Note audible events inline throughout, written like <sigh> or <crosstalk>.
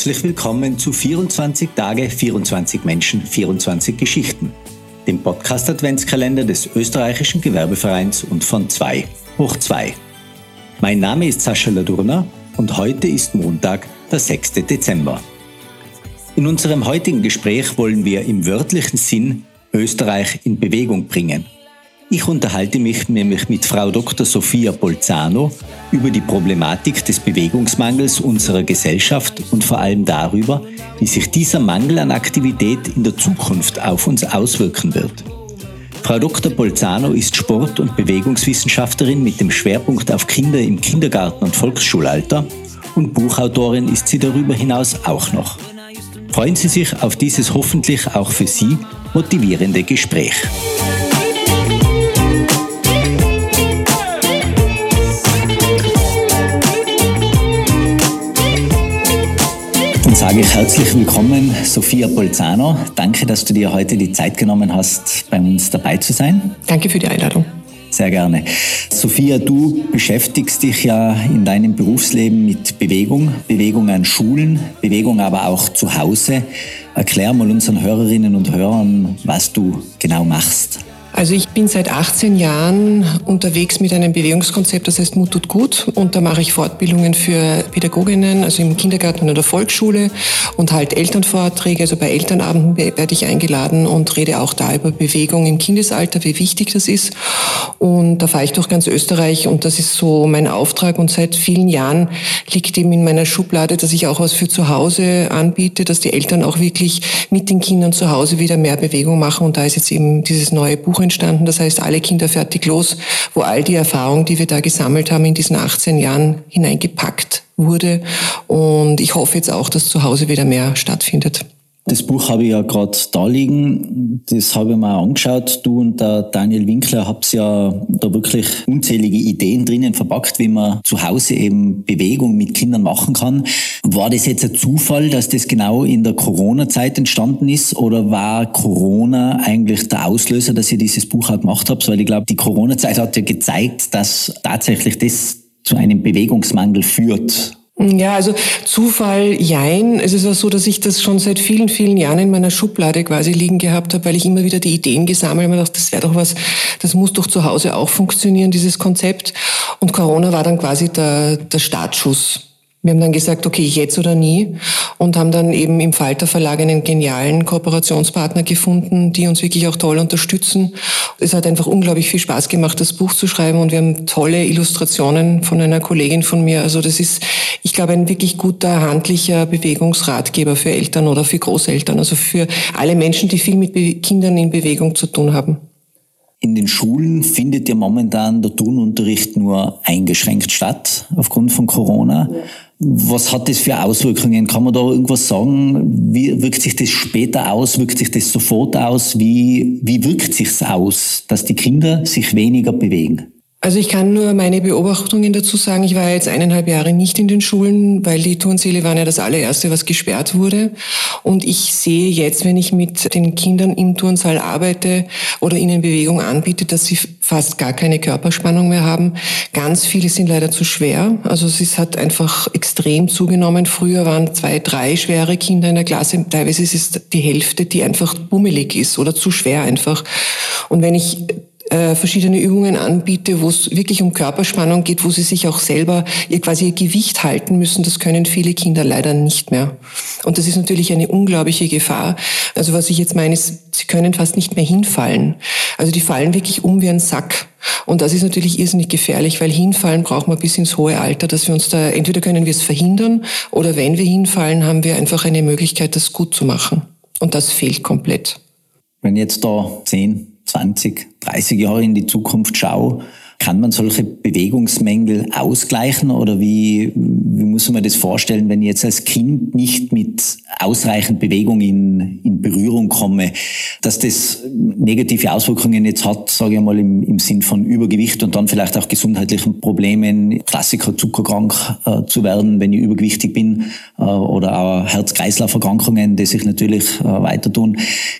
Herzlich willkommen zu 24 Tage, 24 Menschen, 24 Geschichten, dem Podcast Adventskalender des österreichischen Gewerbevereins und von 2 hoch 2. Mein Name ist Sascha Ladurna und heute ist Montag, der 6. Dezember. In unserem heutigen Gespräch wollen wir im wörtlichen Sinn Österreich in Bewegung bringen – ich unterhalte mich nämlich mit Frau Dr. Sophia Bolzano über die Problematik des Bewegungsmangels unserer Gesellschaft und vor allem darüber, wie sich dieser Mangel an Aktivität in der Zukunft auf uns auswirken wird. Frau Dr. Bolzano ist Sport- und Bewegungswissenschaftlerin mit dem Schwerpunkt auf Kinder im Kindergarten und Volksschulalter und Buchautorin ist sie darüber hinaus auch noch. Freuen Sie sich auf dieses hoffentlich auch für Sie motivierende Gespräch. Sage ich herzlich willkommen, Sophia Bolzano. Danke, dass du dir heute die Zeit genommen hast, bei uns dabei zu sein. Danke für die Einladung. Sehr gerne. Sophia, du beschäftigst dich ja in deinem Berufsleben mit Bewegung, Bewegung an Schulen, Bewegung aber auch zu Hause. Erklär mal unseren Hörerinnen und Hörern, was du genau machst. Also ich bin seit 18 Jahren unterwegs mit einem Bewegungskonzept, das heißt Mut tut gut. Und da mache ich Fortbildungen für Pädagoginnen, also im Kindergarten oder Volksschule und halt Elternvorträge. Also bei Elternabenden werde ich eingeladen und rede auch da über Bewegung im Kindesalter, wie wichtig das ist. Und da fahre ich durch ganz Österreich und das ist so mein Auftrag. Und seit vielen Jahren liegt eben in meiner Schublade, dass ich auch was für zu Hause anbiete, dass die Eltern auch wirklich mit den Kindern zu Hause wieder mehr Bewegung machen. Und da ist jetzt eben dieses neue Buch entstanden, das heißt Alle Kinder fertig los, wo all die Erfahrung, die wir da gesammelt haben, in diesen 18 Jahren hineingepackt wurde. Und ich hoffe jetzt auch, dass zu Hause wieder mehr stattfindet. Das Buch habe ich ja gerade da liegen. Das habe ich mir angeschaut. Du und der Daniel Winkler habt ja da wirklich unzählige Ideen drinnen verpackt, wie man zu Hause eben Bewegung mit Kindern machen kann. War das jetzt ein Zufall, dass das genau in der Corona-Zeit entstanden ist? Oder war Corona eigentlich der Auslöser, dass ihr dieses Buch auch gemacht habt? Weil ich glaube, die Corona-Zeit hat ja gezeigt, dass tatsächlich das zu einem Bewegungsmangel führt ja, also Zufall, jein. Es ist auch so, dass ich das schon seit vielen, vielen Jahren in meiner Schublade quasi liegen gehabt habe, weil ich immer wieder die Ideen gesammelt habe dachte, das wäre doch was, das muss doch zu Hause auch funktionieren, dieses Konzept. Und Corona war dann quasi der, der Startschuss. Wir haben dann gesagt, okay, jetzt oder nie und haben dann eben im Falter Verlag einen genialen Kooperationspartner gefunden, die uns wirklich auch toll unterstützen. Es hat einfach unglaublich viel Spaß gemacht, das Buch zu schreiben und wir haben tolle Illustrationen von einer Kollegin von mir. Also das ist, ich glaube, ein wirklich guter handlicher Bewegungsratgeber für Eltern oder für Großeltern, also für alle Menschen, die viel mit Kindern in Bewegung zu tun haben. In den Schulen findet ja momentan der Turnunterricht nur eingeschränkt statt aufgrund von Corona. Ja. Was hat das für Auswirkungen? Kann man da irgendwas sagen? Wie wirkt sich das später aus? Wirkt sich das sofort aus? Wie, wie wirkt sich's aus, dass die Kinder sich weniger bewegen? Also ich kann nur meine Beobachtungen dazu sagen. Ich war jetzt eineinhalb Jahre nicht in den Schulen, weil die Turnsäle waren ja das allererste, was gesperrt wurde. Und ich sehe jetzt, wenn ich mit den Kindern im Turnsaal arbeite oder ihnen Bewegung anbiete, dass sie fast gar keine Körperspannung mehr haben. Ganz viele sind leider zu schwer. Also es hat einfach extrem zugenommen. Früher waren zwei, drei schwere Kinder in der Klasse. Teilweise ist es die Hälfte, die einfach bummelig ist oder zu schwer einfach. Und wenn ich äh, verschiedene Übungen anbiete, wo es wirklich um Körperspannung geht, wo sie sich auch selber ihr quasi ihr Gewicht halten müssen. Das können viele Kinder leider nicht mehr. Und das ist natürlich eine unglaubliche Gefahr. Also was ich jetzt meine, ist, sie können fast nicht mehr hinfallen. Also die fallen wirklich um wie ein Sack. Und das ist natürlich irrsinnig gefährlich, weil hinfallen braucht man bis ins hohe Alter, dass wir uns da, entweder können wir es verhindern oder wenn wir hinfallen, haben wir einfach eine Möglichkeit, das gut zu machen. Und das fehlt komplett. Wenn jetzt da 10, 20, 30 Jahre in die Zukunft schaue, kann man solche Bewegungsmängel ausgleichen oder wie, wie muss man das vorstellen, wenn ich jetzt als Kind nicht mit ausreichend Bewegung in, in Berührung komme, dass das negative Auswirkungen jetzt hat, sage ich mal, im, im Sinn von Übergewicht und dann vielleicht auch gesundheitlichen Problemen, Klassiker zuckerkrank äh, zu werden, wenn ich übergewichtig bin äh, oder auch Herz-Kreislauf-Erkrankungen, die sich natürlich äh, weiter tun.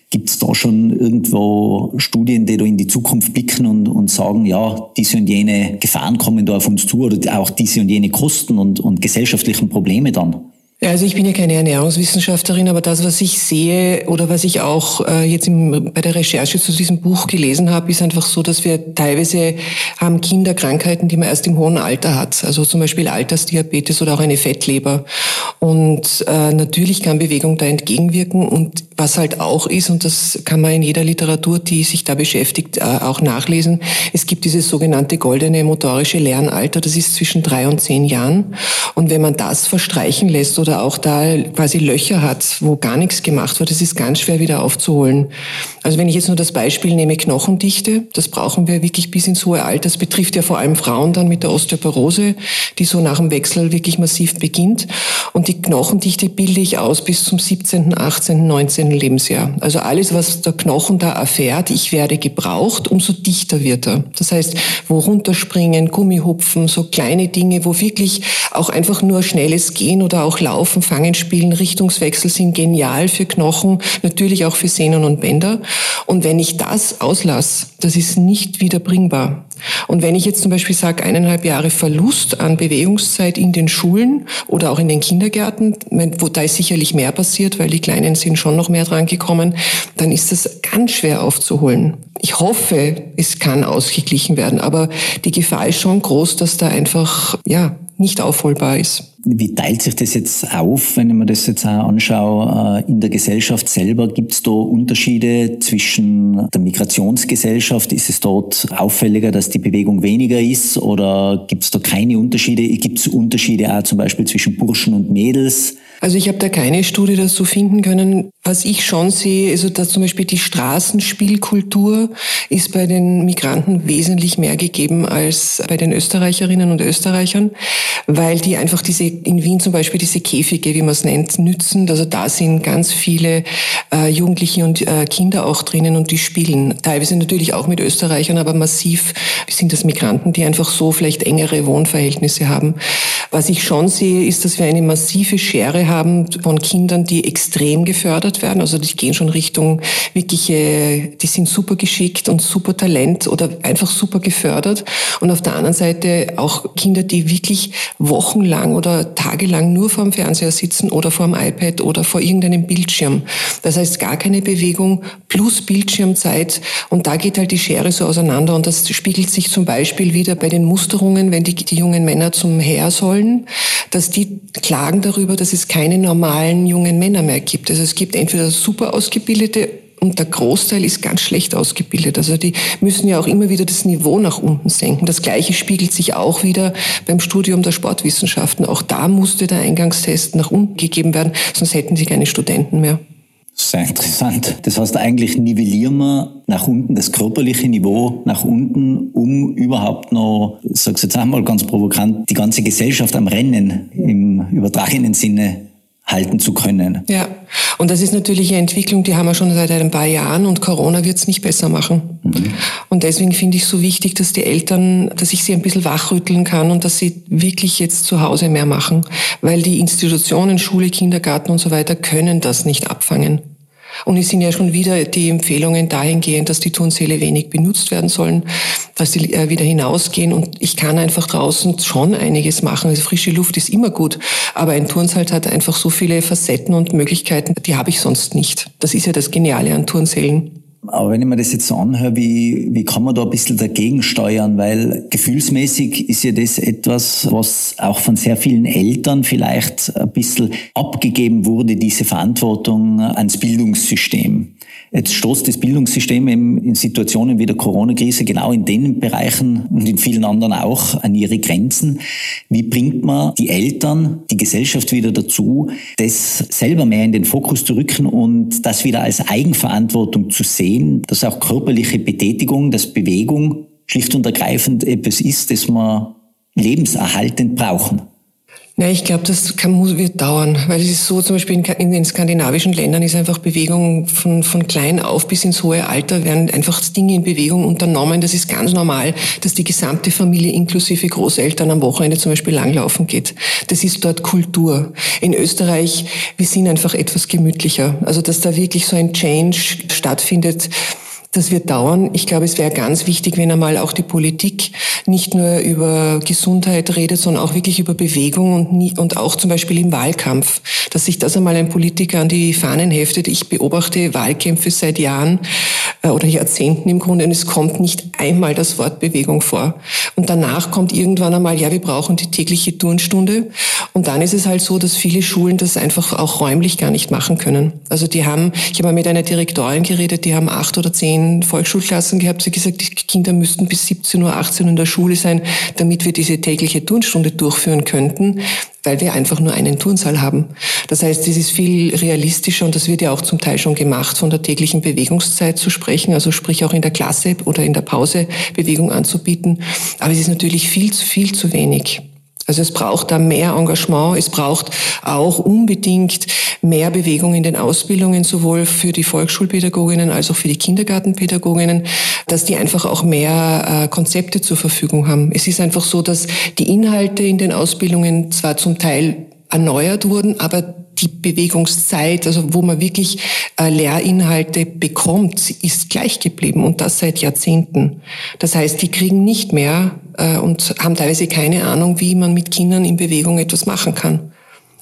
Gibt es da schon irgendwo Studien, die da in die Zukunft blicken und, und sagen, ja, die diese und jene Gefahren kommen da auf uns zu oder auch diese und jene Kosten und, und gesellschaftlichen Probleme dann? Also ich bin ja keine Ernährungswissenschaftlerin, aber das, was ich sehe oder was ich auch äh, jetzt bei der Recherche zu diesem Buch gelesen habe, ist einfach so, dass wir teilweise haben Kinder Krankheiten, die man erst im hohen Alter hat. Also zum Beispiel Altersdiabetes oder auch eine Fettleber. Und äh, natürlich kann Bewegung da entgegenwirken. Und was halt auch ist, und das kann man in jeder Literatur, die sich da beschäftigt, äh, auch nachlesen, es gibt dieses sogenannte goldene motorische Lernalter, das ist zwischen drei und zehn Jahren. Und wenn man das verstreichen lässt oder oder auch da quasi Löcher hat, wo gar nichts gemacht wird, das ist ganz schwer wieder aufzuholen. Also wenn ich jetzt nur das Beispiel nehme, Knochendichte, das brauchen wir wirklich bis ins hohe Alter. Das betrifft ja vor allem Frauen dann mit der Osteoporose, die so nach dem Wechsel wirklich massiv beginnt. Und die Knochendichte bilde ich aus bis zum 17., 18., 19. Lebensjahr. Also alles, was der Knochen da erfährt, ich werde gebraucht, umso dichter wird er. Das heißt, wo runterspringen, Gummihupfen, so kleine Dinge, wo wirklich auch einfach nur schnelles Gehen oder auch Laufen Laufen, Fangen, Spielen, Richtungswechsel sind genial für Knochen, natürlich auch für Sehnen und Bänder. Und wenn ich das auslasse, das ist nicht wiederbringbar. Und wenn ich jetzt zum Beispiel sage, eineinhalb Jahre Verlust an Bewegungszeit in den Schulen oder auch in den Kindergärten, wo da ist sicherlich mehr passiert, weil die Kleinen sind schon noch mehr dran gekommen, dann ist das ganz schwer aufzuholen. Ich hoffe, es kann ausgeglichen werden, aber die Gefahr ist schon groß, dass da einfach, ja, nicht aufholbar ist. Wie teilt sich das jetzt auf, wenn ich mir das jetzt auch anschaue, äh, in der Gesellschaft selber? Gibt es da Unterschiede zwischen der Migrationsgesellschaft? Ist es dort auffälliger, dass die Bewegung weniger ist oder gibt es da keine Unterschiede? Gibt es Unterschiede auch zum Beispiel zwischen Burschen und Mädels? Also ich habe da keine Studie dazu finden können. Was ich schon sehe, also dass zum Beispiel die Straßenspielkultur ist bei den Migranten wesentlich mehr gegeben als bei den Österreicherinnen und Österreichern, weil die einfach diese, in Wien zum Beispiel diese Käfige, wie man es nennt, nützen. Also da sind ganz viele äh, Jugendliche und äh, Kinder auch drinnen und die spielen. Teilweise natürlich auch mit Österreichern, aber massiv sind das Migranten, die einfach so vielleicht engere Wohnverhältnisse haben. Was ich schon sehe, ist, dass wir eine massive Schere haben von Kindern, die extrem gefördert werden. Also die gehen schon Richtung wirkliche, die sind super geschickt und super Talent oder einfach super gefördert. Und auf der anderen Seite auch Kinder, die wirklich wochenlang oder tagelang nur vorm Fernseher sitzen oder vorm iPad oder vor irgendeinem Bildschirm. Das heißt gar keine Bewegung plus Bildschirmzeit. Und da geht halt die Schere so auseinander. Und das spiegelt sich zum Beispiel wieder bei den Musterungen, wenn die, die jungen Männer zum Heer sollen, dass die klagen darüber, dass es keine keine normalen jungen Männer mehr gibt. Also es gibt entweder super ausgebildete und der Großteil ist ganz schlecht ausgebildet. Also die müssen ja auch immer wieder das Niveau nach unten senken. Das Gleiche spiegelt sich auch wieder beim Studium der Sportwissenschaften. Auch da musste der Eingangstest nach unten gegeben werden, sonst hätten sie keine Studenten mehr. Sehr interessant. Das heißt, eigentlich nivellieren wir nach unten das körperliche Niveau nach unten, um überhaupt noch, sag's jetzt einmal ganz provokant, die ganze Gesellschaft am Rennen im übertragenen Sinne halten zu können. Ja, und das ist natürlich eine Entwicklung, die haben wir schon seit ein paar Jahren und Corona wird es nicht besser machen. Mhm. Und deswegen finde ich so wichtig, dass die Eltern, dass ich sie ein bisschen wachrütteln kann und dass sie wirklich jetzt zu Hause mehr machen, weil die Institutionen, Schule, Kindergarten und so weiter können das nicht abfangen. Und es sind ja schon wieder die Empfehlungen dahingehend, dass die Turnsäle wenig benutzt werden sollen, dass sie äh, wieder hinausgehen. Und ich kann einfach draußen schon einiges machen. Also frische Luft ist immer gut. Aber ein Turnsaal hat einfach so viele Facetten und Möglichkeiten, die habe ich sonst nicht. Das ist ja das Geniale an Turnsälen. Aber wenn ich mir das jetzt so anhöre, wie, wie kann man da ein bisschen dagegen steuern? Weil gefühlsmäßig ist ja das etwas, was auch von sehr vielen Eltern vielleicht ein bisschen abgegeben wurde, diese Verantwortung ans Bildungssystem. Jetzt stoßt das Bildungssystem in Situationen wie der Corona-Krise genau in den Bereichen und in vielen anderen auch an ihre Grenzen. Wie bringt man die Eltern, die Gesellschaft wieder dazu, das selber mehr in den Fokus zu rücken und das wieder als Eigenverantwortung zu sehen, dass auch körperliche Betätigung, dass Bewegung schlicht und ergreifend etwas ist, das wir lebenserhaltend brauchen? Ja, ich glaube, das kann, muss, wird dauern, weil es ist so, zum Beispiel in, in, den skandinavischen Ländern ist einfach Bewegung von, von klein auf bis ins hohe Alter werden einfach Dinge in Bewegung unternommen. Das ist ganz normal, dass die gesamte Familie inklusive Großeltern am Wochenende zum Beispiel langlaufen geht. Das ist dort Kultur. In Österreich, wir sind einfach etwas gemütlicher. Also, dass da wirklich so ein Change stattfindet, das wird dauern. Ich glaube, es wäre ganz wichtig, wenn einmal auch die Politik nicht nur über Gesundheit redet, sondern auch wirklich über Bewegung und, nie, und auch zum Beispiel im Wahlkampf, dass sich das einmal ein Politiker an die Fahnen heftet. Ich beobachte Wahlkämpfe seit Jahren äh, oder Jahrzehnten im Grunde und es kommt nicht einmal das Wort Bewegung vor. Und danach kommt irgendwann einmal, ja, wir brauchen die tägliche Turnstunde. Und dann ist es halt so, dass viele Schulen das einfach auch räumlich gar nicht machen können. Also die haben, ich habe mal mit einer Direktorin geredet, die haben acht oder zehn Volksschulklassen gehabt. Sie gesagt, die Kinder müssten bis 17 Uhr, 18 Uhr in der Schule sein, damit wir diese tägliche Turnstunde durchführen könnten weil wir einfach nur einen Turnsaal haben. Das heißt, es ist viel realistischer und das wird ja auch zum Teil schon gemacht, von der täglichen Bewegungszeit zu sprechen, also sprich auch in der Klasse oder in der Pause Bewegung anzubieten. Aber es ist natürlich viel zu viel zu wenig. Also es braucht da mehr Engagement, es braucht auch unbedingt mehr Bewegung in den Ausbildungen, sowohl für die Volksschulpädagoginnen als auch für die Kindergartenpädagoginnen, dass die einfach auch mehr äh, Konzepte zur Verfügung haben. Es ist einfach so, dass die Inhalte in den Ausbildungen zwar zum Teil erneuert wurden, aber die Bewegungszeit, also wo man wirklich äh, Lehrinhalte bekommt, ist gleich geblieben und das seit Jahrzehnten. Das heißt, die kriegen nicht mehr und haben teilweise keine Ahnung, wie man mit Kindern in Bewegung etwas machen kann.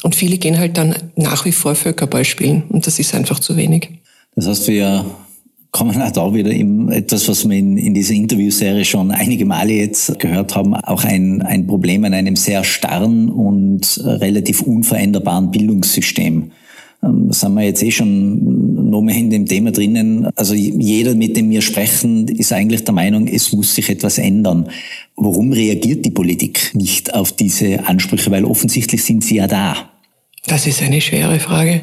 Und viele gehen halt dann nach wie vor Völkerball spielen und das ist einfach zu wenig. Das heißt, wir kommen auch da wieder in etwas, was wir in, in dieser Interviewserie schon einige Male jetzt gehört haben, auch ein, ein Problem an einem sehr starren und relativ unveränderbaren Bildungssystem. Ähm, sind wir jetzt eh schon noch mehr in dem Thema drinnen. Also jeder, mit dem wir sprechen, ist eigentlich der Meinung, es muss sich etwas ändern. Warum reagiert die Politik nicht auf diese Ansprüche? Weil offensichtlich sind sie ja da. Das ist eine schwere Frage.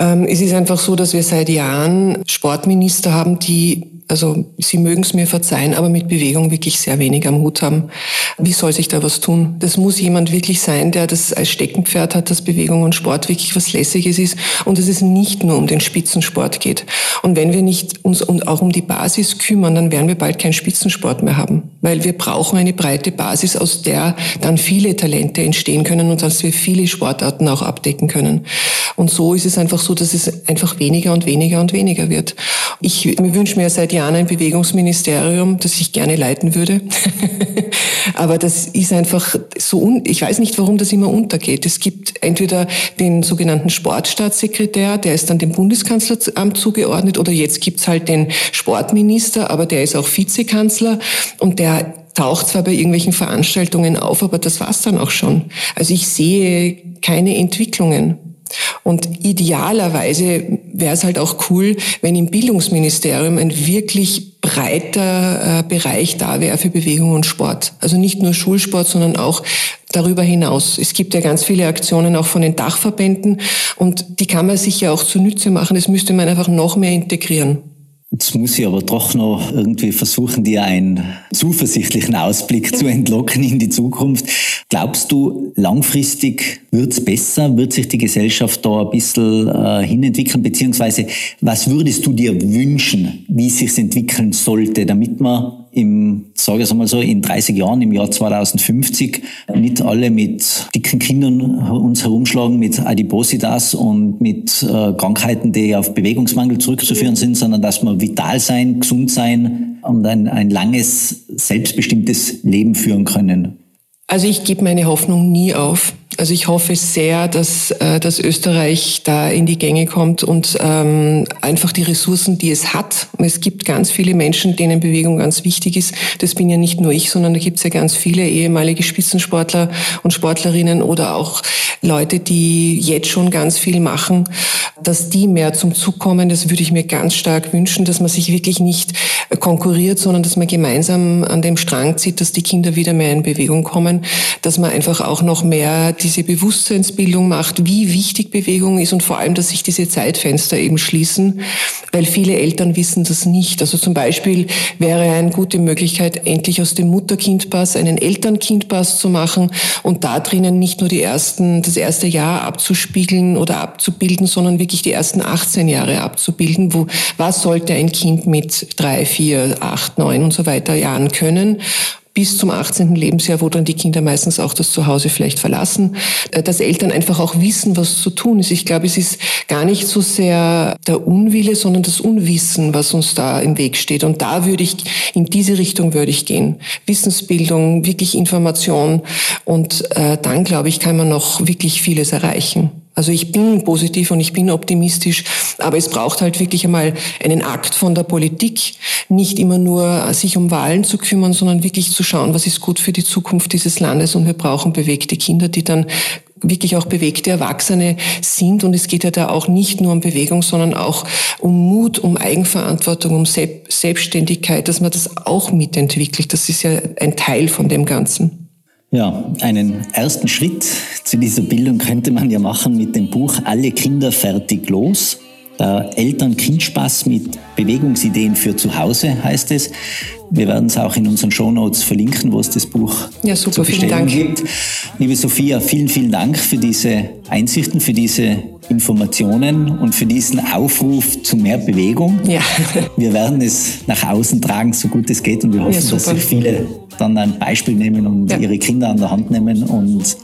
Ähm, es ist einfach so, dass wir seit Jahren Sportminister haben, die also Sie mögen es mir verzeihen, aber mit Bewegung wirklich sehr wenig am Hut haben. Wie soll sich da was tun? Das muss jemand wirklich sein, der das als Steckenpferd hat, dass Bewegung und Sport wirklich was Lässiges ist und dass es nicht nur um den Spitzensport geht. Und wenn wir nicht uns und auch um die Basis kümmern, dann werden wir bald keinen Spitzensport mehr haben, weil wir brauchen eine breite Basis, aus der dann viele Talente entstehen können und dass wir viele Sportarten auch abdecken können. Und so ist es einfach so, dass es einfach weniger und weniger und weniger wird. Ich wünsche mir seit Jahren ein Bewegungsministerium, das ich gerne leiten würde. <laughs> Aber das ist einfach so, un ich weiß nicht, warum das immer untergeht. Es gibt entweder den sogenannten Sportstaatssekretär, der ist dann dem Bundeskanzleramt zugeordnet, oder jetzt gibt's halt den Sportminister, aber der ist auch Vizekanzler und der taucht zwar bei irgendwelchen Veranstaltungen auf, aber das war's dann auch schon. Also ich sehe keine Entwicklungen. Und idealerweise wäre es halt auch cool, wenn im Bildungsministerium ein wirklich breiter äh, Bereich da wäre für Bewegung und Sport. Also nicht nur Schulsport, sondern auch darüber hinaus. Es gibt ja ganz viele Aktionen auch von den Dachverbänden und die kann man sich ja auch zunutze machen. Das müsste man einfach noch mehr integrieren. Jetzt muss ich aber doch noch irgendwie versuchen, dir einen zuversichtlichen Ausblick zu entlocken in die Zukunft. Glaubst du, langfristig wird's besser? Wird sich die Gesellschaft da ein bisschen äh, hinentwickeln? Beziehungsweise, was würdest du dir wünschen, wie sich's entwickeln sollte, damit man im, sage ich mal so, in 30 Jahren, im Jahr 2050, nicht alle mit dicken Kindern uns herumschlagen, mit Adipositas und mit äh, Krankheiten, die auf Bewegungsmangel zurückzuführen sind, sondern dass wir vital sein, gesund sein und ein, ein langes, selbstbestimmtes Leben führen können. Also ich gebe meine Hoffnung nie auf. Also ich hoffe sehr, dass, äh, dass Österreich da in die Gänge kommt und ähm, einfach die Ressourcen, die es hat. Es gibt ganz viele Menschen, denen Bewegung ganz wichtig ist. Das bin ja nicht nur ich, sondern da gibt es ja ganz viele ehemalige Spitzensportler und Sportlerinnen oder auch Leute, die jetzt schon ganz viel machen, dass die mehr zum Zug kommen. Das würde ich mir ganz stark wünschen, dass man sich wirklich nicht konkurriert, sondern dass man gemeinsam an dem Strang zieht, dass die Kinder wieder mehr in Bewegung kommen, dass man einfach auch noch mehr diese Bewusstseinsbildung macht, wie wichtig Bewegung ist und vor allem, dass sich diese Zeitfenster eben schließen, weil viele Eltern wissen das nicht. Also zum Beispiel wäre eine gute Möglichkeit, endlich aus dem Mutter-Kind-Pass einen Eltern-Kind-Pass zu machen und da drinnen nicht nur die ersten, das erste Jahr abzuspiegeln oder abzubilden, sondern wirklich die ersten 18 Jahre abzubilden. Wo, was sollte ein Kind mit drei, vier, acht, neun und so weiter Jahren können? Bis zum 18. Lebensjahr, wo dann die Kinder meistens auch das Zuhause vielleicht verlassen, äh, dass Eltern einfach auch wissen, was zu tun ist. Ich glaube, es ist gar nicht so sehr der Unwille, sondern das Unwissen, was uns da im Weg steht. Und da würde ich, in diese Richtung würde ich gehen. Wissensbildung, wirklich Information. Und äh, dann, glaube ich, kann man noch wirklich vieles erreichen. Also ich bin positiv und ich bin optimistisch, aber es braucht halt wirklich einmal einen Akt von der Politik, nicht immer nur sich um Wahlen zu kümmern, sondern wirklich zu schauen, was ist gut für die Zukunft dieses Landes und wir brauchen bewegte Kinder, die dann wirklich auch bewegte Erwachsene sind. Und es geht ja da auch nicht nur um Bewegung, sondern auch um Mut, um Eigenverantwortung, um Selbstständigkeit, dass man das auch mitentwickelt. Das ist ja ein Teil von dem Ganzen. Ja, einen ersten Schritt zu dieser Bildung könnte man ja machen mit dem Buch Alle Kinder fertig los. Der Eltern-Kind-Spaß mit Bewegungsideen für zu Hause heißt es. Wir werden es auch in unseren Shownotes verlinken, wo es das Buch ja, super, zu bestellen gibt. Liebe Sophia, vielen, vielen Dank für diese Einsichten, für diese Informationen und für diesen Aufruf zu mehr Bewegung. Ja. <laughs> Wir werden es nach außen tragen, so gut es geht und wir hoffen, ja, dass sich viele dann ein Beispiel nehmen und ja. ihre Kinder an der Hand nehmen und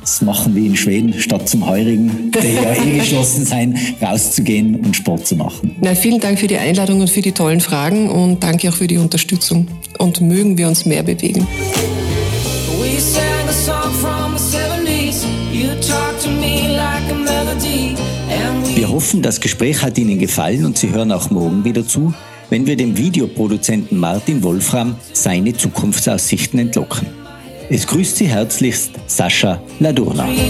das machen wie in Schweden, statt zum Heurigen, der ja eh <laughs> geschlossen sein, rauszugehen und Sport zu machen. Na, vielen Dank für die Einladung und für die tollen Fragen und danke auch für die Unterstützung. Und mögen wir uns mehr bewegen. Wir hoffen, das Gespräch hat Ihnen gefallen und Sie hören auch morgen wieder zu, wenn wir dem Videoproduzenten Martin Wolfram seine Zukunftsaussichten entlocken. Es grüßt Sie herzlichst Sascha Ladurna. Oh.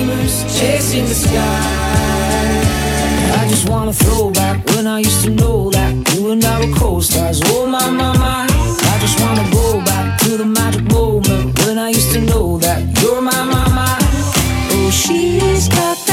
Oh, she's got